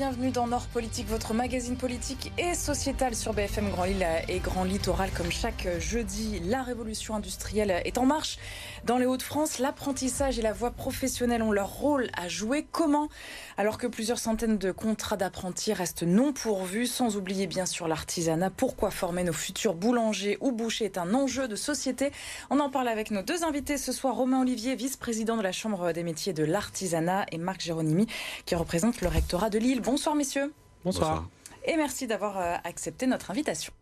bienvenue dans Nord Politique, votre magazine politique et sociétal sur BFM Grand Lille et Grand Littoral. Comme chaque jeudi, la révolution industrielle est en marche. Dans les Hauts-de-France, l'apprentissage et la voie professionnelle ont leur rôle à jouer. Comment Alors que plusieurs centaines de contrats d'apprentis restent non pourvus, sans oublier bien sûr l'artisanat. Pourquoi former nos futurs boulangers ou bouchers est un enjeu de société On en parle avec nos deux invités ce soir. Romain Olivier, vice-président de la Chambre des métiers de l'artisanat et Marc Géronimi, qui représente le rectorat de Lille. Bonsoir messieurs. Bonsoir. Et merci d'avoir euh, accepté notre invitation.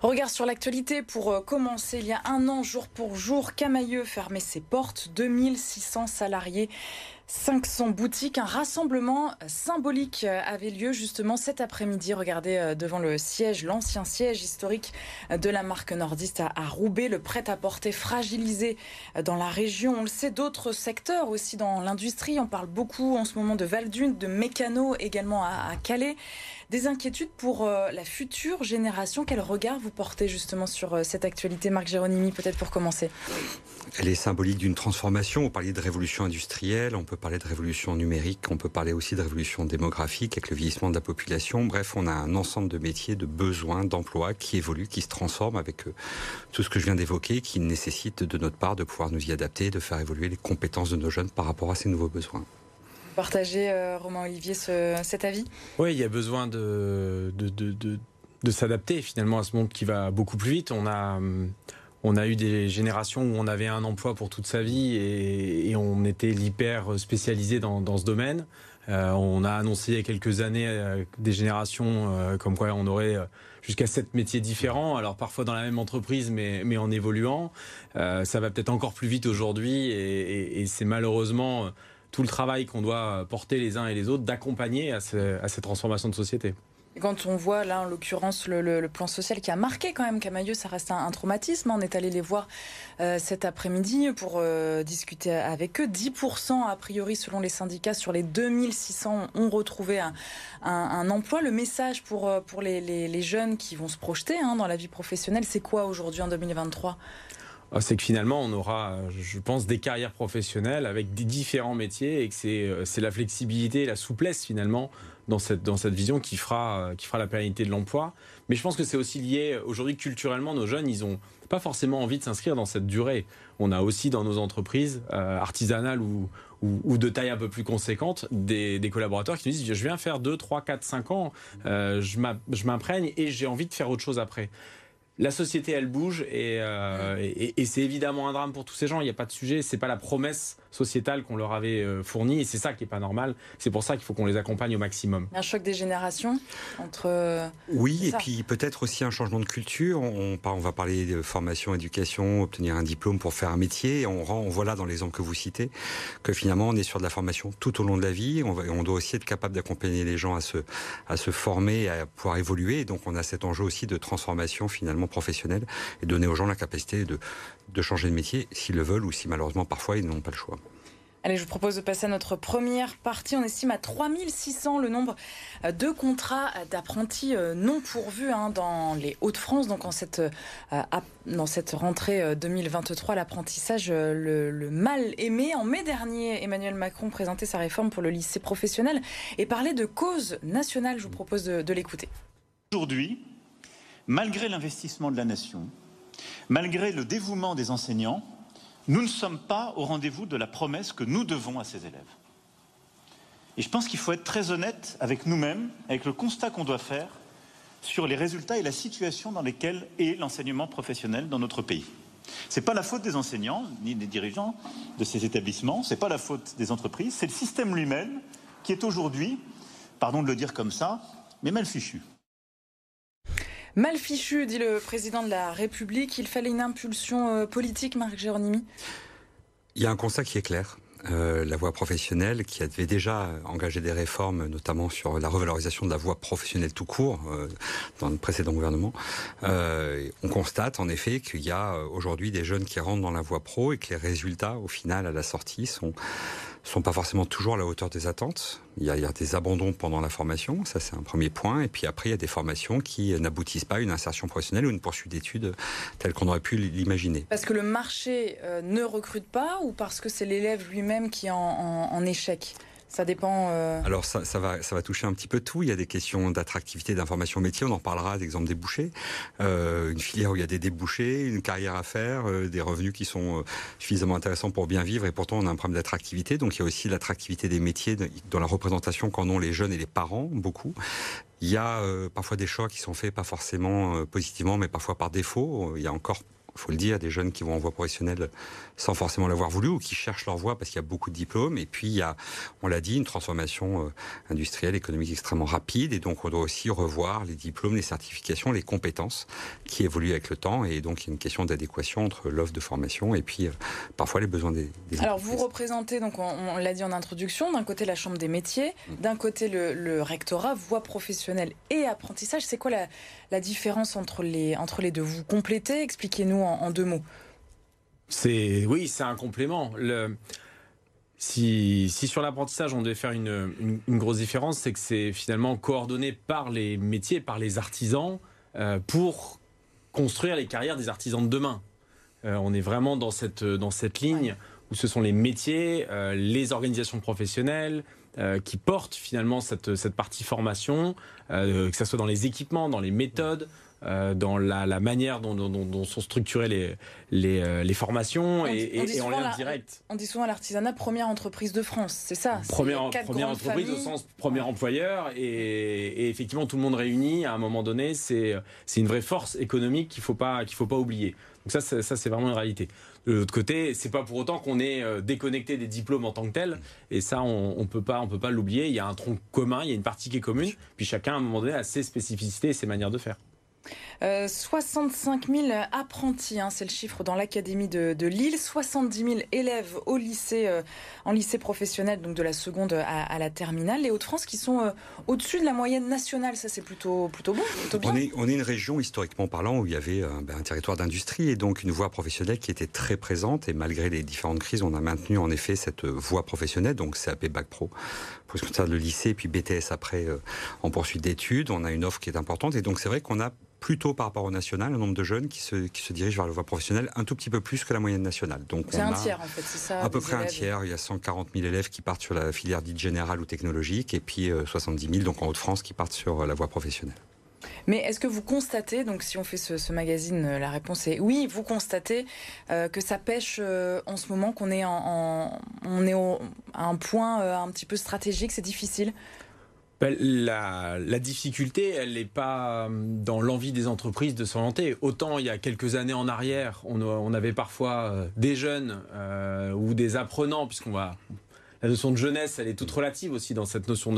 Regard sur l'actualité pour euh, commencer. Il y a un an, jour pour jour, Camailleux fermait ses portes. 2600 salariés 500 boutiques. Un rassemblement symbolique avait lieu justement cet après-midi. Regardez euh, devant le siège, l'ancien siège historique de la marque nordiste à Roubaix, le prêt-à-porter fragilisé dans la région. On le sait, d'autres secteurs aussi dans l'industrie. On parle beaucoup en ce moment de Valdune, de mécano également à Calais. Des inquiétudes pour euh, la future génération. Quel regard vous portez justement sur euh, cette actualité, Marc Géronimi, peut-être pour commencer? Elle est symbolique d'une transformation. On parlait de révolution industrielle, on peut parler de révolution numérique, on peut parler aussi de révolution démographique avec le vieillissement de la population. Bref, on a un ensemble de métiers, de besoins, d'emplois qui évoluent, qui se transforment avec euh, tout ce que je viens d'évoquer, qui nécessite de notre part de pouvoir nous y adapter, de faire évoluer les compétences de nos jeunes par rapport à ces nouveaux besoins partagez, euh, Romain Olivier, cet avis? Oui, il y a besoin de, de, s'adapter finalement à ce monde qui va beaucoup plus vite. On a, on a eu des générations où on avait un emploi pour toute sa vie et, on était l'hyper spécialisé dans, ce domaine. Euh, on a annoncé il y a quelques années euh, des générations comme quoi on aurait jusqu'à sept métiers différents, alors parfois dans la même entreprise, mais, mais en évoluant. ça va peut-être encore plus vite aujourd'hui et c'est malheureusement tout le travail qu'on doit porter les uns et les autres d'accompagner à, cette transformation de société. Quand on voit là, en l'occurrence, le, plan social qui a marqué quand même Camailleux, ça reste un, traumatisme. On est allé les voir euh, cet après-midi pour euh, discuter avec eux. 10% a priori, selon les syndicats, sur les 2600 ont retrouvé un, emploi. Le message pour, euh, pour les, jeunes qui vont se projeter hein, dans la vie professionnelle, c'est quoi aujourd'hui en 2023 ah, c'est que finalement, on aura, je pense, des carrières professionnelles avec des différents métiers et que c'est, euh, la flexibilité et la souplesse finalement dans cette, dans cette vision qui fera, qui fera la pérennité de l'emploi. Mais je pense que c'est aussi lié, aujourd'hui, culturellement, nos jeunes, ils n'ont pas forcément envie de s'inscrire dans cette durée. On a aussi dans nos entreprises euh, artisanales ou, ou, de taille un peu plus conséquente, des, des, collaborateurs qui nous disent je viens faire 2, 3, 4, 5 ans, euh, je m'imprègne et j'ai envie de faire autre chose après la société, elle bouge euh, et, c'est évidemment un drame pour tous ces gens. Il n'y a pas de sujet. C'est pas la promesse sociétale qu'on leur avait euh, fournie et c'est ça qui est pas normal. C'est pour ça qu'il faut qu'on les accompagne au maximum. Un choc des générations entre. Euh, oui, et puis peut-être aussi un changement de culture. On, on, va parler de formation, éducation, obtenir un diplôme pour faire un métier. On, rend, on voit là dans l'exemple que vous citez que finalement on est sur de la formation tout au long de la vie. On, on doit aussi être capable d'accompagner les gens à se, à se former, à pouvoir évoluer. donc on a cet enjeu aussi de transformation finalement professionnels et donner aux gens la capacité de, de changer de métier s'ils le veulent ou si malheureusement parfois ils n'ont pas le choix. Allez, je vous propose de passer à notre première partie. On estime à 3600 le nombre euh, de contrats d'apprentis euh, non pourvus hein, dans les Hauts-de-France. Donc, en cette, euh, dans cette rentrée 2023, l'apprentissage, le, mal aimé. En mai dernier, Emmanuel Macron présentait sa réforme pour le lycée professionnel et parlait de cause nationale. Je vous propose de l'écouter. Aujourd'hui, malgré l'investissement de la nation, malgré le dévouement des enseignants, nous ne sommes pas au rendez-vous de la promesse que nous devons à ces élèves. Et je pense qu'il faut être très honnête avec nous-mêmes, avec le constat qu'on doit faire sur les résultats et la situation dans lesquels est l'enseignement professionnel dans notre pays. Ce n'est pas la faute des enseignants, ni des dirigeants de ces établissements, ce n'est pas la faute des entreprises, c'est le système lui-même qui est aujourd'hui, pardon de le dire comme ça, mais mal fichu. Mal fichu, dit le président de la République. Il fallait une impulsion euh, politique, Marc Géronimi Il y a un constat qui est clair. Euh, la voie professionnelle qui avait déjà engagé des réformes, notamment sur la revalorisation de la voie professionnelle tout court euh, dans le précédent gouvernement. on constate en effet qu'il y a aujourd'hui des jeunes qui rentrent dans la voie pro et que les résultats, au final, à la sortie, sont sont pas forcément toujours à la hauteur des attentes. Il y, a, des abandons pendant la formation, ça c'est un premier point. Et puis après, il y a des formations qui n'aboutissent pas à une insertion professionnelle ou une poursuite d'études telle qu'on aurait pu l'imaginer. Parce que le marché euh, ne recrute pas ou parce que c'est l'élève lui-même qui est en, en échec? Ça dépend. Euh... Alors ça, va, toucher un petit peu tout. Il y a des questions d'attractivité, d'information métier. On en parlera d'exemple débouchés. Euh, une filière où il y a des débouchés, une carrière à faire, euh, des revenus qui sont euh, suffisamment intéressants pour bien vivre. Et pourtant, on a un problème d'attractivité. Donc il y a aussi l'attractivité des métiers dans la représentation qu'en ont les jeunes et les parents beaucoup. Il y a parfois des choix qui sont faits pas forcément positivement, mais parfois par défaut. Il y a encore faut le dire, des jeunes qui vont en voie professionnelle sans forcément l'avoir voulu ou qui cherchent leur voie parce qu'il y a beaucoup de diplômes. Et puis, il y a, on l'a dit, une transformation euh, industrielle, économique extrêmement rapide. Et donc, on doit aussi revoir les diplômes, les certifications, les compétences qui évoluent avec le temps. Et donc, il y a une question d'adéquation entre l'offre de formation et puis euh, parfois les besoins des, des Alors, vous représentez, donc, on, on l'a dit en introduction, d'un côté la Chambre des métiers, d'un côté le, le, rectorat, voie professionnelle et apprentissage. C'est quoi la, la différence entre les, entre les deux Vous complétez, expliquez-nous en, deux mots. C'est oui, c'est un complément. Si, si, sur l'apprentissage on devait faire une, une, une grosse différence, c'est que c'est finalement coordonné par les métiers, par les artisans, euh, pour construire les carrières des artisans de demain. Euh, on est vraiment dans cette, dans cette ligne où ce sont les métiers, euh, les organisations professionnelles, euh, qui portent finalement cette, cette partie formation, euh, que ce soit dans les équipements, dans les méthodes, euh, dans la, la manière dont, dont, dont, sont structurées les, les, euh, les formations on, et, on et en lien la, direct. On dit souvent l'artisanat première entreprise de France, c'est ça Première, première entreprise familles. au sens premier ouais. employeur et, et, effectivement tout le monde réuni à un moment donné, c'est une vraie force économique qu'il ne faut, pas, faut pas oublier. Donc ça, ça c'est vraiment une réalité. De l'autre côté, c'est pas pour autant qu'on est euh, déconnecté des diplômes en tant que tel. Et ça, on, on peut pas, on peut pas l'oublier. Il y a un tronc commun, il y a une partie qui est commune. Puis chacun, à un moment donné, a ses spécificités et ses manières de faire. Euh, 65 000 apprentis, hein, c'est le chiffre dans l'académie de, de, Lille. 70 000 élèves au lycée, euh, en lycée professionnel, donc de la seconde à, à la terminale. Les Hauts-de-France qui sont euh, au-dessus de la moyenne nationale, ça c'est plutôt, plutôt bon, plutôt bien. On est, on est, une région historiquement parlant où il y avait euh, ben, un territoire d'industrie et donc une voie professionnelle qui était très présente. Et malgré les différentes crises, on a maintenu en effet cette voie professionnelle, donc CAP Bac Pro, pour ça le lycée, puis BTS après euh, en poursuite d'études. On a une offre qui est importante et donc c'est vrai qu'on a plutôt par rapport au national, un nombre de jeunes qui se, qui se dirigent vers la voie professionnelle un tout petit peu plus que la moyenne nationale. Donc c'est un tiers en fait, c'est ça À peu près élèves. un tiers. Il y a 140 000 élèves qui partent sur la filière dite générale ou technologique et puis euh, 70 000 donc en Haute-France qui partent sur euh, la voie professionnelle. Mais est-ce que vous constatez, donc si on fait ce, ce magazine, euh, la réponse est oui, vous constatez euh, que ça pêche euh, en ce moment, qu'on est, en, en, on est au, à un point euh, un petit peu stratégique, c'est difficile? La, la, difficulté, elle n'est pas euh, dans l'envie des entreprises de s'orienter. Autant il y a quelques années en arrière, on, on avait parfois euh, des jeunes euh, ou des apprenants, puisqu'on va la notion de jeunesse, elle est toute relative aussi dans cette notion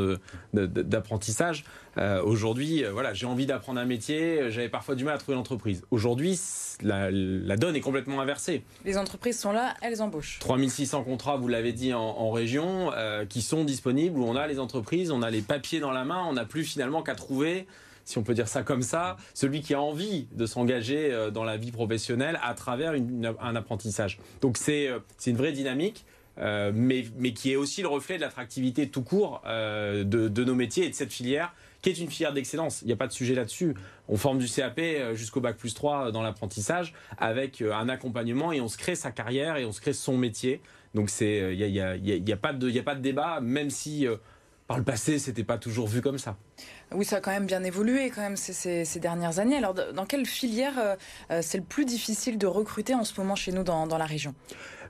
d'apprentissage. De, de, euh, Aujourd'hui, euh, voilà, j'ai envie d'apprendre un métier, j'avais parfois du mal à trouver l'entreprise. Aujourd'hui, la, la, donne est complètement inversée. Les entreprises sont là, elles embauchent. 3600 contrats, vous l'avez dit, en, en région, euh, qui sont disponibles, où on a les entreprises, on a les papiers dans la main, on n'a plus finalement qu'à trouver si on peut dire ça comme ça, celui qui a envie de s'engager euh, dans la vie professionnelle à travers une, un apprentissage. Donc c'est une vraie dynamique. Euh, mais, qui est aussi le reflet de l'attractivité tout court euh, de, nos métiers et de cette filière, qui est une filière d'excellence. Il n'y a pas de sujet là-dessus. On forme du CAP euh, jusqu'au bac plus 3 dans l'apprentissage avec un accompagnement et on se crée sa carrière et on se crée son métier. Donc il n'y a, pas de, débat, même si par le passé, c'était pas toujours vu comme ça. Oui, ça a quand même bien évolué quand même ces, dernières années. Alors, dans quelle filière c'est le plus difficile de recruter en ce moment chez nous dans la région?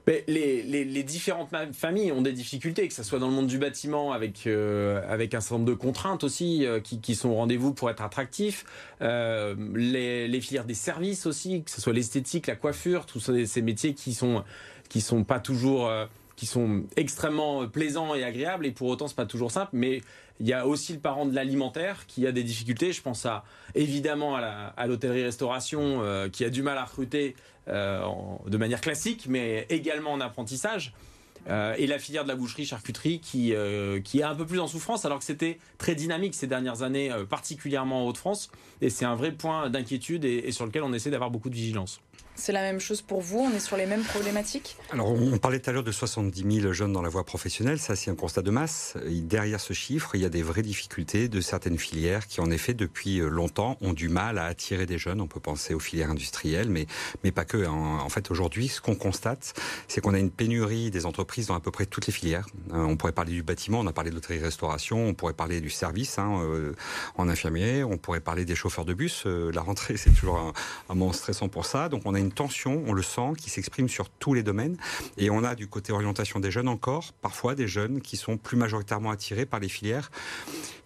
Les, différentes familles ont des difficultés, que ce soit dans le monde du bâtiment avec, euh, avec un certain nombre de contraintes aussi euh, qui, sont au rendez-vous pour être attractifs. Euh, les, filières des services aussi, que ce soit l'esthétique, la coiffure, tous ces, métiers qui sont, qui sont pas toujours... Qui sont extrêmement plaisants et agréables et pour autant c'est pas toujours simple mais il y a aussi le parent de l'alimentaire qui a des difficultés. Je pense à évidemment à l'hôtellerie restauration euh, qui a du mal à recruter euh, de manière classique mais également en apprentissage. Euh, et la filière de la boucherie charcuterie qui qui est un peu plus en souffrance alors que c'était très dynamique ces dernières années particulièrement en Haute-France. Et c'est un vrai point d'inquiétude et sur lequel on essaie d'avoir beaucoup de vigilance. C'est la même chose pour vous On est sur les mêmes problématiques? Alors, on parlait tout à l'heure de 70 000 jeunes dans la voie professionnelle. Ça, c'est un constat de masse. Derrière ce chiffre, il y a des vraies difficultés de certaines filières qui, en effet, depuis euh, longtemps, ont du mal à attirer des jeunes. On peut penser aux filières industrielles, mais, mais pas que. En, fait, aujourd'hui, ce qu'on constate, c'est qu'on a une pénurie des entreprises dans à peu près toutes les filières. Euh, on pourrait parler du bâtiment, on a parlé de l'hôtellerie-restauration, on pourrait parler du service hein, euh, en infirmier, on pourrait parler des chauffeurs de bus. la rentrée, c'est toujours un, un moment stressant pour ça. Donc, on a une tension, on le sent, qui s'exprime sur tous les domaines. Et on a du côté orientation des jeunes encore, parfois des jeunes qui sont plus majoritairement attirés par les filières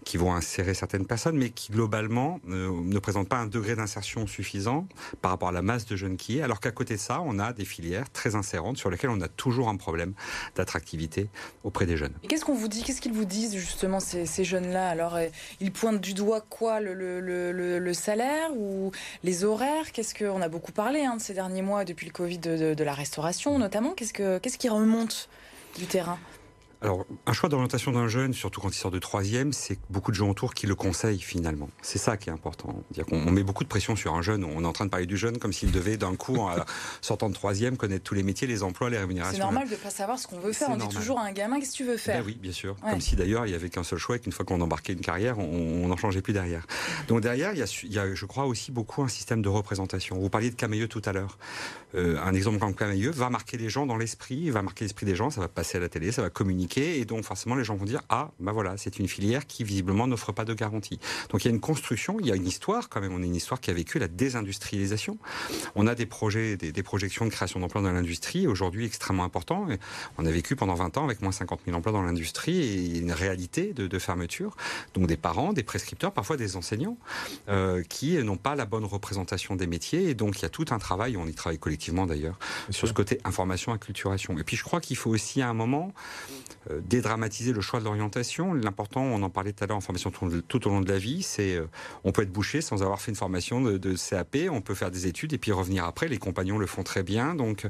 qui vont insérer certaines personnes, mais qui globalement euh, ne présentent pas un degré d'insertion suffisant par rapport à la masse de jeunes qui est, alors qu'à côté de ça, on a des filières très insérantes sur lesquelles on a toujours un problème d'attractivité auprès des jeunes. Qu'est-ce qu'on vous dit Qu'est-ce qu'ils vous disent justement ces, jeunes-là? Alors, euh, ils pointent du doigt quoi le, le, salaire ou les horaires? Qu'est-ce qu'on a beaucoup parlé hein, de ces derniers mois depuis le Covid de, la restauration notamment Qu'est-ce que qu'est-ce qui remonte du terrain? Alors, un choix d'orientation d'un jeune, surtout quand il sort de troisième, c'est beaucoup de gens autour qui le conseillent finalement. C'est ça qui est important. Dire qu'on met beaucoup de pression sur un jeune. On est en train de parler du jeune comme s'il devait d'un coup, en sortant de troisième, connaître tous les métiers, les emplois, les rémunérations. C'est normal de ne pas savoir ce qu'on veut faire. On dit toujours à un gamin qu'est-ce que tu veux faire? Ben oui, bien sûr. Comme si d'ailleurs il y avait qu'un seul choix et qu'une fois qu'on embarquait une carrière, on n'en changeait plus derrière. Donc derrière, il y, a, il y, a, je crois aussi beaucoup un système de représentation. Vous parliez de Camailleux tout à l'heure. Euh, un exemple comme Camailleux va marquer les gens dans l'esprit, va marquer l'esprit des gens. Ça va passer à la télé, ça va communiquer et donc forcément les gens vont dire ah bah voilà c'est une filière qui visiblement n'offre pas de garantie. Donc il y a une construction, il y a une histoire quand même. On a une histoire qui a vécu la désindustrialisation. On a des projets, des, projections de création d'emplois dans l'industrie aujourd'hui extrêmement importants. On a vécu pendant 20 ans avec moins 50 000 emplois dans l'industrie et une réalité de, fermeture. Donc des parents, des prescripteurs, parfois des enseignants euh, qui n'ont pas la bonne représentation des métiers et donc il y a tout un travail. On y travaille collectivement d'ailleurs sur ce côté information, acculturation. Et puis je crois qu'il faut aussi à un moment dédramatiser le choix de l'orientation. L'important, on en parlait tout à l'heure en formation tout, au long de la vie, c'est euh, on peut être bouché sans avoir fait une formation de, CAP, on peut faire des études et puis revenir après. Les compagnons le font très bien, donc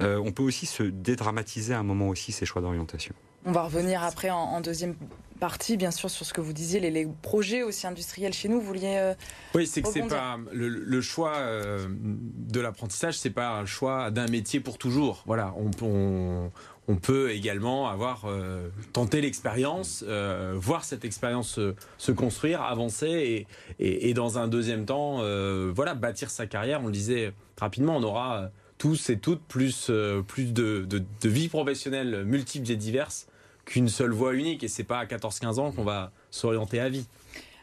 euh, on peut aussi se dédramatiser à un moment aussi ces choix d'orientation. On va revenir après en, deuxième partie, bien sûr, sur ce que vous disiez, les, projets aussi industriels chez nous. Vous vouliez. Euh, oui, c'est que c'est pas le, choix de l'apprentissage, c'est pas un choix d'un métier pour toujours. Voilà, on, on, on peut également avoir euh, tenté l'expérience, euh, voir cette expérience se, construire, avancer et, dans un deuxième temps, euh, voilà, bâtir sa carrière. On le disait rapidement, on aura tous et toutes plus, plus de, de vie professionnelle multiples et diverses qu'une seule voie unique. Et c'est pas à 14-15 ans qu'on va s'orienter à vie.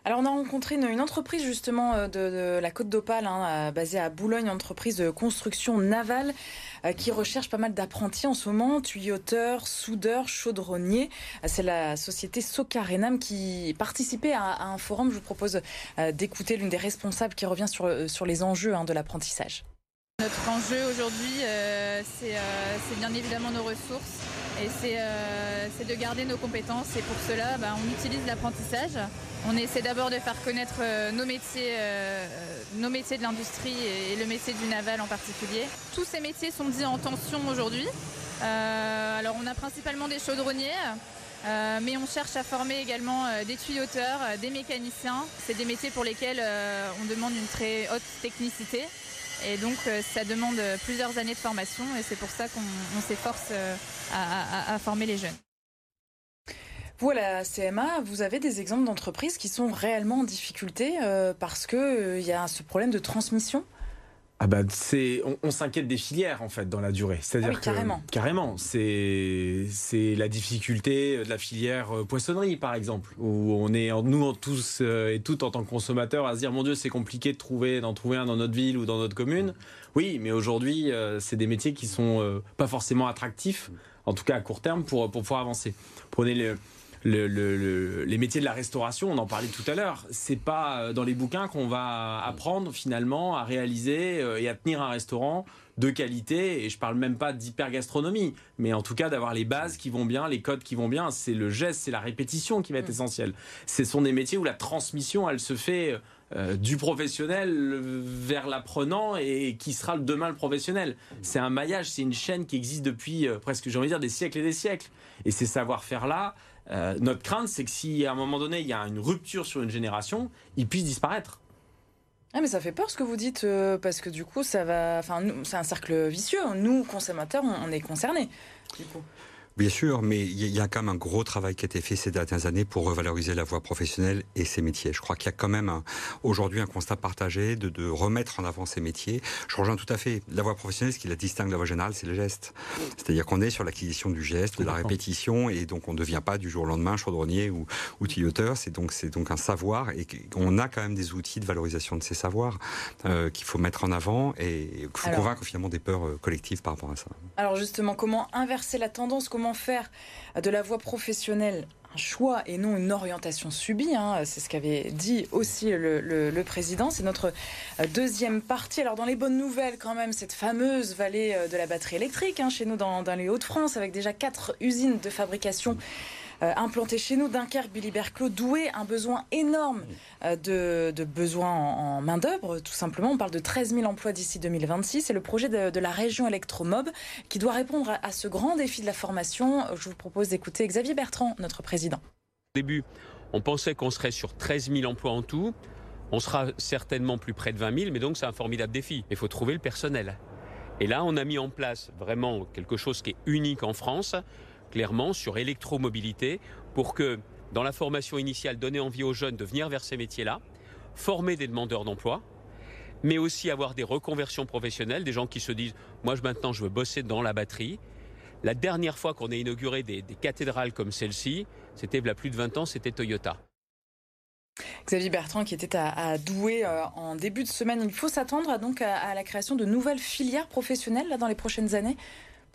Alors on a rencontré une, entreprise justement euh, de, la Côte d'Opale, hein, basée à Boulogne, entreprise de construction navale euh, qui recherche pas mal d'apprentis en ce moment, tuyauteurs, soudeurs, chaudronniers. Euh, c'est la société Socarenam qui participait à, un forum. Je vous propose d'écouter l'une des responsables qui revient sur, sur les enjeux hein, de l'apprentissage. Notre enjeu aujourd'hui, c'est bien évidemment nos ressources et c'est de garder nos compétences. Et pour cela, bah, on utilise l'apprentissage. On essaie d'abord de faire connaître euh, nos métiers, euh, nos métiers de l'industrie et le métier du naval en particulier. Tous ces métiers sont dits en tension aujourd'hui. Euh, alors on a principalement des chaudronniers, mais on cherche à former également des tuyauteurs, des mécaniciens. C'est des métiers pour lesquels on demande une très haute technicité. Et donc ça demande plusieurs années de formation et c'est pour ça qu'on s'efforce à former les jeunes. Vous, à la CMA, vous avez des exemples d'entreprises qui sont réellement en difficulté euh, parce qu'il euh, il y a ce problème de transmission ah bah c'est on, s'inquiète des filières en fait dans la durée. C'est-à-dire ah carrément. carrément, c'est c'est la difficulté de la filière euh, poissonnerie par exemple où on est nous tous et toutes en tant que consommateurs à se dire mon dieu c'est compliqué de trouver d'en trouver un dans notre ville ou dans notre commune. Oui, mais aujourd'hui c'est des métiers qui sont pas forcément attractifs en tout cas à court terme pour pour pouvoir avancer. Prenez le les métiers de la restauration, on en parlait tout à l'heure, c'est pas euh, dans les bouquins qu'on va apprendre finalement à réaliser euh, et à tenir un restaurant de qualité, et je parle même pas d'hypergastronomie, mais en tout cas d'avoir les bases qui vont bien, les codes qui vont bien, c'est le geste, c'est la répétition qui va être mm. essentielle. Ce sont des métiers où la transmission, elle se fait euh, du professionnel vers l'apprenant et qui sera demain le professionnel. C'est un maillage, c'est une chaîne qui existe depuis presque, j'ai envie de dire, des siècles et des siècles. Et ces savoir-faire-là, euh, notre crainte, c'est que si à un moment donné il y a une rupture sur une génération, ils puissent disparaître. Ah mais ça fait peur ce que vous dites, euh, parce que du coup, ça va. Enfin, c'est un cercle vicieux. Nous, consommateurs, on, est concernés. Du coup. Bien sûr, mais il y a quand même un gros travail qui a été fait ces dernières années pour revaloriser la voie professionnelle et ces métiers. Je crois qu'il y a quand même aujourd'hui un constat partagé de, de, remettre en avant ces métiers. Je rejoins tout à fait. La voie professionnelle, ce qui la distingue de la voie générale, c'est le geste. C'est-à-dire qu'on est sur l'acquisition du geste, de la répétition, et donc on ne devient pas du jour au lendemain chaudronnier ou, ou C'est donc, c'est donc un savoir, et on a quand même des outils de valorisation de ces savoirs euh, qu'il faut mettre en avant, et il faut convaincre finalement des peurs euh, collectives par rapport à ça. Alors justement, comment inverser la tendance Comment faire de la voie professionnelle un choix et non une orientation subie. Hein. C'est ce qu'avait dit aussi le, président. C'est notre euh, deuxième partie. Alors dans les bonnes nouvelles quand même, cette fameuse vallée euh, de la batterie électrique hein, chez nous dans, les Hauts-de-France avec déjà quatre usines de fabrication implanté chez nous, Dunkerque, Billy Berclos, doué, un besoin énorme euh, de, de besoins en, main-d'œuvre, tout simplement. On parle de 13 000 emplois d'ici 2026. C'est le projet de, la région Electromob qui doit répondre à, ce grand défi de la formation. Je vous propose d'écouter Xavier Bertrand, notre président. Au début, on pensait qu'on serait sur 13 000 emplois en tout. On sera certainement plus près de 20 000, mais donc c'est un formidable défi. Il faut trouver le personnel. Et là, on a mis en place vraiment quelque chose qui est unique en France, clairement sur électromobilité pour que dans la formation initiale, donner envie aux jeunes de venir vers ces métiers-là, former des demandeurs d'emploi, mais aussi avoir des reconversions professionnelles, des gens qui se disent moi maintenant je veux bosser dans la batterie. La dernière fois qu'on a inauguré des, cathédrales comme celle-ci, c'était il y a plus de 20 ans, c'était Toyota. Xavier Bertrand qui était à, Douai euh, en début de semaine. Il faut s'attendre donc à, à, la création de nouvelles filières professionnelles là, dans les prochaines années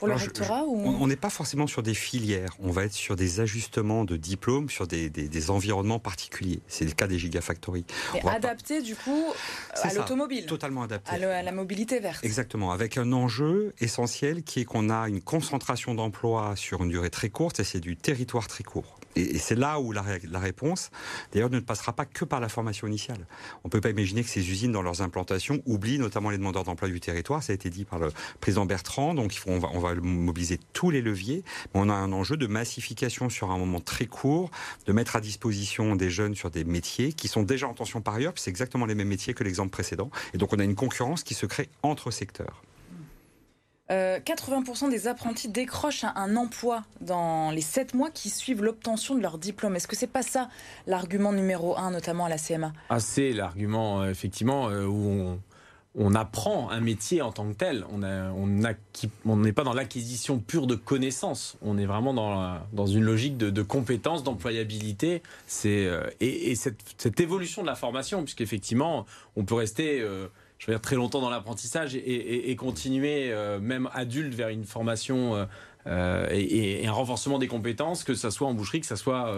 on n'est pas forcément sur des filières, on va être sur des ajustements de diplômes, sur des, environnements particuliers. C'est le cas des gigafactories. adapté du coup à l'automobile. Totalement adapté. À, la mobilité verte. Exactement, avec un enjeu essentiel qui est qu'on a une concentration d'emplois sur une durée très courte et c'est du territoire très court. Et, c'est là où la, réponse, d'ailleurs, ne passera pas que par la formation initiale. On ne peut pas imaginer que ces usines, dans leurs implantations, oublient notamment les demandeurs d'emploi du territoire. Ça a été dit par le président Bertrand. Donc, on va, on va mobiliser tous les leviers. Mais on a un enjeu de massification sur un moment très court, de mettre à disposition des jeunes sur des métiers qui sont déjà en tension par ailleurs. C'est exactement les mêmes métiers que l'exemple précédent. Et donc, on a une concurrence qui se crée entre secteurs. 80% euh, des apprentis décrochent un, emploi dans les 7 mois qui suivent l'obtention de leur diplôme. Est-ce que c'est pas ça l'argument numéro 1, notamment à la CMA ah, C'est l'argument, euh, effectivement, euh, où on, apprend un métier en tant que tel. On n'est pas dans l'acquisition pure de connaissances. On est vraiment dans, dans une logique de, compétences, d'employabilité. Et, cette, évolution de la formation, puisqu'effectivement, on peut rester je veux dire, très longtemps dans l'apprentissage et, continuer, euh, même adulte, vers une formation euh, euh, et, un renforcement des compétences, que ce soit en boucherie, que ce soit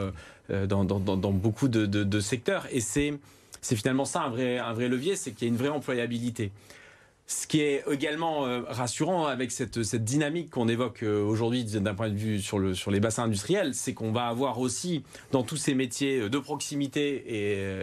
dans, beaucoup de, secteurs. Et c'est finalement ça un vrai, un vrai levier, c'est qu'il y a une vraie employabilité. Ce qui est également rassurant avec cette, dynamique qu'on évoque aujourd'hui d'un point de vue sur, le, sur les bassins industriels, c'est qu'on va avoir aussi dans tous ces métiers de proximité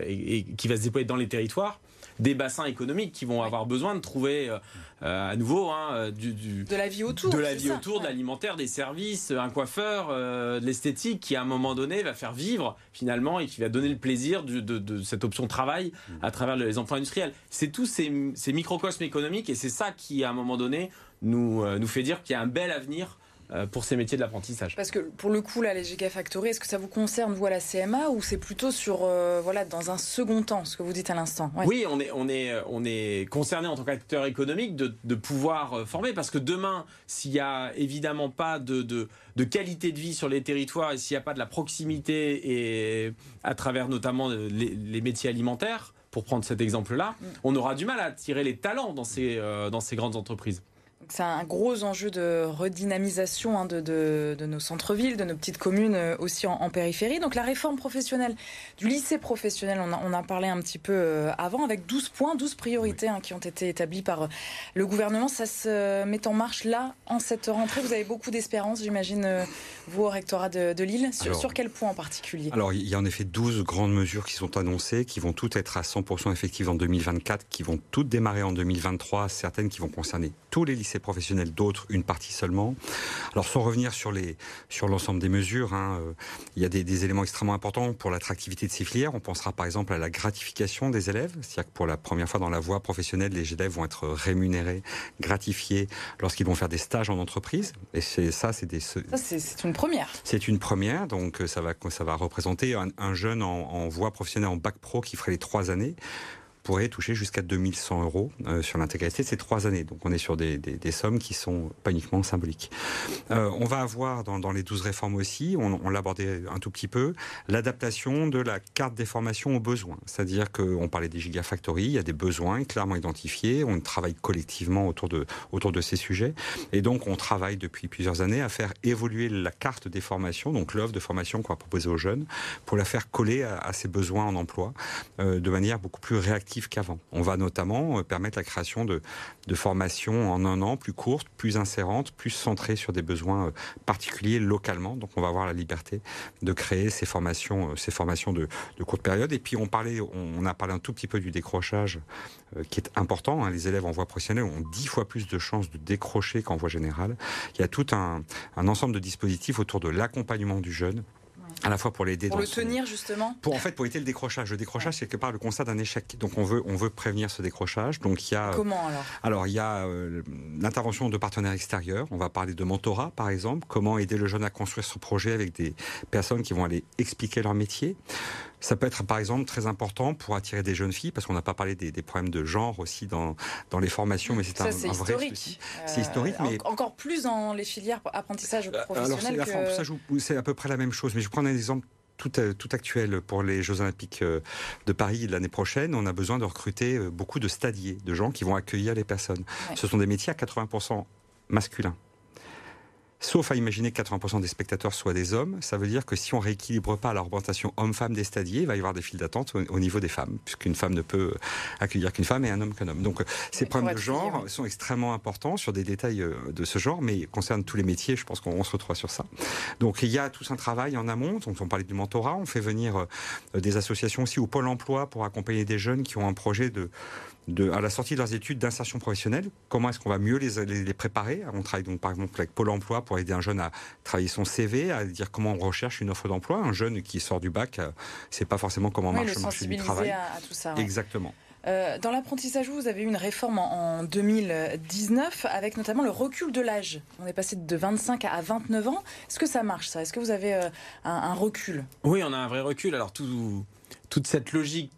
et, qui va se déployer dans les territoires, des bassins économiques qui vont avoir besoin de trouver euh, euh, à nouveau hein, euh, du, de la vie autour, de la vie autour, de l'alimentaire, des services, un coiffeur, de l'esthétique qui à un moment donné va faire vivre finalement et qui va donner le plaisir de, cette option travail mmh. à travers les emplois industriels. C'est tous ces, microcosmes économiques et c'est ça qui à un moment donné nous, nous fait dire qu'il y a un bel avenir euh, pour ces métiers de l'apprentissage. Parce que pour le coup, là, les Gigafactories, est-ce que ça vous concerne, vous, à la CMA, ou c'est plutôt sur, euh, voilà, dans un second temps, ce que vous dites à l'instant? Oui, on est, on, est, on est concerné en tant qu'acteur économique de, de, pouvoir euh, former, parce que demain, s'il n'y a évidemment pas de, de, de, qualité de vie sur les territoires et s'il n'y a pas de la proximité et à travers notamment les, les métiers alimentaires, pour prendre cet exemple-là, mm. on aura du mal à attirer les talents dans ces, dans ces grandes entreprises c'est un gros enjeu de redynamisation hein, de, nos centres-villes, de nos petites communes euh, aussi en, périphérie. Donc la réforme professionnelle du lycée professionnel, on, en a parlé un petit peu euh, avant, avec 12 points, 12 priorités hein, qui ont été établies par euh, le gouvernement. Ça se met en marche là, en cette rentrée. Vous avez beaucoup d'espérance, j'imagine, vous, au rectorat de, Lille. Sur, sur, quel point en particulier? Alors, il y a en effet 12 grandes mesures qui sont annoncées, qui vont toutes être à 100% effectives en 2024, qui vont toutes démarrer en 2023, certaines qui vont concerner tous les lycées lycées professionnels, d'autres une partie seulement. Alors sans revenir sur les sur l'ensemble des mesures, hein, euh, il y a des, des, éléments extrêmement importants pour l'attractivité de ces filières. On pensera par exemple à la gratification des élèves, c'est-à-dire que pour la première fois dans la voie professionnelle, les élèves vont être rémunérés, gratifiés lorsqu'ils vont faire des stages en entreprise. Et c'est ça, c'est des ça c'est une première. C'est une première, donc ça va ça va représenter un, un jeune en, en voie professionnelle en bac pro qui ferait les trois années pourrait toucher jusqu'à 2100 euros euh, sur l'intégralité de ces trois années. Donc on est sur des, des, sommes qui sont pas uniquement symboliques. Euh, on va avoir dans, dans, les 12 réformes aussi, on, on l'a abordé un tout petit peu, l'adaptation de la carte des formations aux besoins. C'est-à-dire qu'on parlait des gigafactories, il y a des besoins clairement identifiés, on travaille collectivement autour de, autour de ces sujets. Et donc on travaille depuis plusieurs années à faire évoluer la carte des formations, donc l'offre de formation qu'on va proposer aux jeunes, pour la faire coller à, à ces besoins en emploi euh, de manière beaucoup plus réactive qu'avant. On va notamment euh, permettre la création de, de formations en un an plus courtes, plus insérantes, plus centrées sur des besoins euh, particuliers localement. Donc on va avoir la liberté de créer ces formations, euh, ces formations de, de courte période. Et puis on parlait, on a parlé un tout petit peu du décrochage qui est important. Hein. Les élèves en voie professionnelle ont dix fois plus de chances de décrocher qu'en voie générale. Il y a tout un, un ensemble de dispositifs autour de l'accompagnement du jeune à la fois pour l'aider pour le tenir justement pour en fait pour éviter le décrochage. Le décrochage c'est quelque part le constat d'un échec. Donc on veut on veut prévenir ce décrochage. Donc il y a comment alors? alors il y a euh, l'intervention de partenaires extérieurs. On va parler de mentorat par exemple. Comment aider le jeune à construire ce projet avec des personnes qui vont aller expliquer leur métier ça peut être par exemple très important pour attirer des jeunes filles, parce qu'on n'a pas parlé des, des, problèmes de genre aussi dans, dans les formations, mais c'est un, un, vrai. Euh, c'est historique, mais encore plus dans les filières apprentissage professionnel. Alors, que... c'est à peu près la même chose, mais je prends un exemple tout, tout, actuel pour les Jeux Olympiques euh, de Paris l'année prochaine. On a besoin de recruter euh, beaucoup de stadiers, de gens qui vont accueillir les personnes. Ouais. Ce sont des métiers à 80% masculins. Sauf à imaginer que 80% des spectateurs soient des hommes, ça veut dire que si on rééquilibre pas l'augmentation homme-femme des stadiers, il va y avoir des files d'attente au, au, niveau des femmes, puisqu'une femme ne peut accueillir qu'une femme et un homme qu'un homme. Donc ces problèmes de genre sont extrêmement importants sur des détails euh, de ce genre, mais concernent tous les métiers, je pense qu'on se retrouve sur ça. Donc il y a tout un travail en amont, donc on parlait du mentorat, on fait venir euh, des associations aussi au Pôle emploi pour accompagner des jeunes qui ont un projet de de, à la sortie de leurs études d'insertion professionnelle, comment est-ce qu'on va mieux les, les, les, préparer? On travaille donc par exemple avec Pôle Emploi pour aider un jeune à travailler son CV, à dire comment on recherche une offre d'emploi. Un jeune qui sort du bac, euh, c'est pas forcément comment oui, marche le marché du travail. À, à tout ça, ouais. Exactement. Euh, dans l'apprentissage, vous avez eu une réforme en, en 2019 avec notamment le recul de l'âge. On est passé de 25 à 29 ans. Est-ce que ça marche ça? Est-ce que vous avez euh, un, un, recul? Oui, on a un vrai recul. Alors tout toute cette logique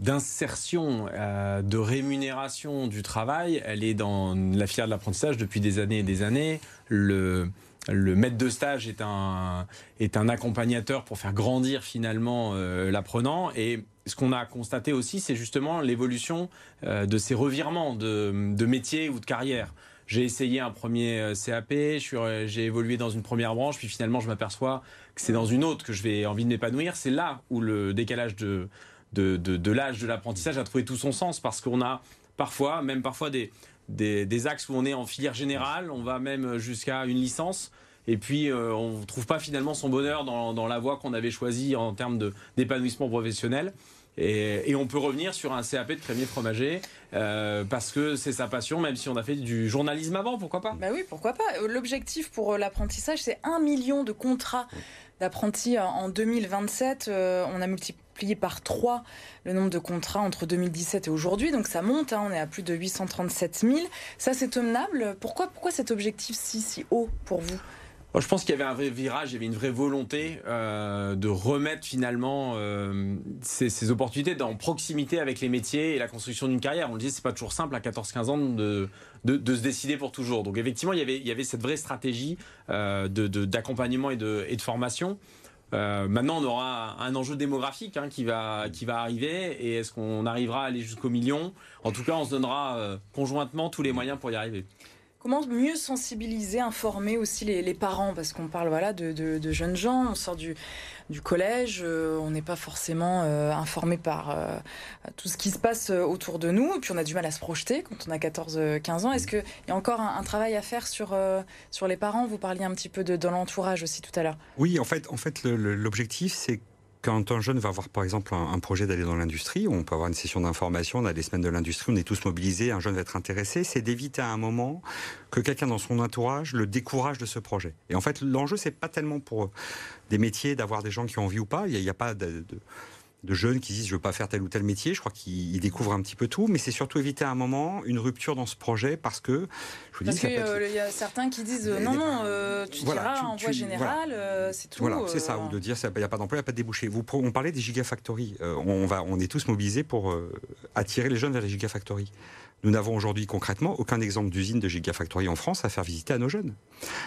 d'insertion, euh, de, rémunération du travail, elle est dans la filière de l'apprentissage depuis des années et des années. Le, le maître de stage est un, est un accompagnateur pour faire grandir finalement euh, l'apprenant. Et ce qu'on a constaté aussi, c'est justement l'évolution euh, de ces revirements de, de métier ou de carrière j'ai essayé un premier euh, CAP, j'ai évolué dans une première branche, puis finalement je m'aperçois que c'est dans une autre que je vais envie de m'épanouir. C'est là où le décalage de, de, de, l'âge de l'apprentissage a trouvé tout son sens, parce qu'on a parfois, même parfois des, des, des, axes où on est en filière générale, on va même jusqu'à une licence. Et puis, euh, on ne trouve pas finalement son bonheur dans, dans la voie qu'on avait choisie en termes d'épanouissement professionnel. Et, on peut revenir sur un CAP de crémier fromager euh, parce que c'est sa passion, même si on a fait du journalisme avant, pourquoi pas? Bah oui, pourquoi pas? L'objectif pour l'apprentissage, c'est un million de contrats d'apprentis en 2027. Euh, on a multiplié par 3 le nombre de contrats entre 2017 et aujourd'hui, donc ça monte, hein, on est à plus de 837 000. Ça, c'est tenable? Pourquoi, pourquoi cet objectif si, si haut pour vous? Je pense qu'il y avait un vrai virage, il y avait une vraie volonté euh, de remettre finalement euh, ces, opportunités en proximité avec les métiers et la construction d'une carrière. On le disait, c'est pas toujours simple à 14-15 ans de, de, se décider pour toujours. Donc effectivement, il y avait, il y avait cette vraie stratégie euh, d'accompagnement de, et, de, formation. Maintenant, on aura un enjeu démographique hein, qui, va, qui va arriver. Et est-ce qu'on arrivera à aller jusqu'au million? En tout cas, on se donnera conjointement tous les moyens pour y arriver. Comment mieux sensibiliser, informer aussi les, les parents? Parce qu'on parle voilà, de, de, de, jeunes gens, on sort du, du collège, euh, on n'est pas forcément euh, informé par euh, tout ce qui se passe autour de nous, et puis on a du mal à se projeter quand on a 14-15 ans. Est-ce qu'il y a encore un, un, travail à faire sur, sur les parents? Vous parliez un petit peu de, de l'entourage aussi tout à l'heure. Oui, en fait, en fait l'objectif, c'est quand un jeune va avoir par exemple un, projet d'aller dans l'industrie, on peut avoir une session d'information, on a des semaines de l'industrie, on est tous mobilisés, un jeune va être intéressé, c'est d'éviter à un moment que quelqu'un dans son entourage le décourage de ce projet. Et en fait, l'enjeu, c'est pas tellement pour des métiers d'avoir des gens qui ont envie ou pas, il n'y a, pas de de jeunes qui disent je veux pas faire tel ou tel métier. Je crois qu'ils découvrent un petit peu tout, mais c'est surtout éviter à un moment une rupture dans ce projet parce que je vous dis parce qu'il euh, y a certains qui disent non non euh, tu diras en voie générale euh, c'est tout. Voilà c'est ça ou de dire il n'y a pas d'emploi, il n'y a pas de débouché. Vous on parlait des gigafactories. on va on est tous mobilisés pour attirer les jeunes vers les gigafactories. Nous n'avons aujourd'hui concrètement aucun exemple d'usine de gigafactory en France à faire visiter à nos jeunes.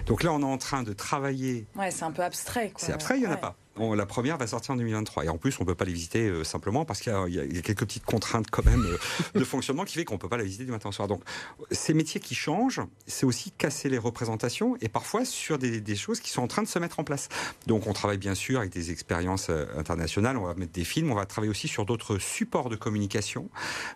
Donc là, on est en train de travailler. Ouais, c'est un peu abstrait. C'est abstrait, il n'y en a pas la première va sortir en 2023. Et en plus, on ne peut pas les visiter euh, simplement parce qu'il y, a quelques petites contraintes quand même euh, de fonctionnement qui fait qu'on ne peut pas la visiter du matin au soir. Donc, ces métiers qui changent, c'est aussi casser les représentations et parfois sur des, choses qui sont en train de se mettre en place. Donc, on travaille bien sûr avec des expériences euh, internationales, on va mettre des films, on va travailler aussi sur d'autres supports de communication.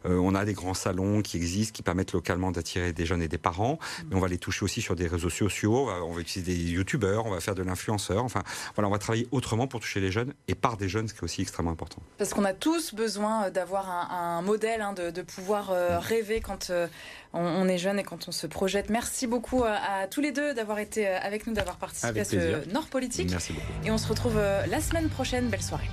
on a des grands salons qui existent, qui permettent localement d'attirer des jeunes et des parents, mais on va les toucher aussi sur des réseaux sociaux, on va utiliser des youtubeurs, on va faire de l'influenceur, enfin, voilà, on va travailler autrement pour toucher les jeunes et par des jeunes, ce qui est aussi extrêmement important. Parce qu'on a tous besoin euh, d'avoir un, modèle, hein, de, pouvoir euh, mm. rêver quand euh, on, est jeune et quand on se projette. Merci beaucoup à, tous les deux d'avoir été avec nous, d'avoir participé à ce Nord Politique. Merci beaucoup. Et on se retrouve la semaine prochaine. Belle soirée.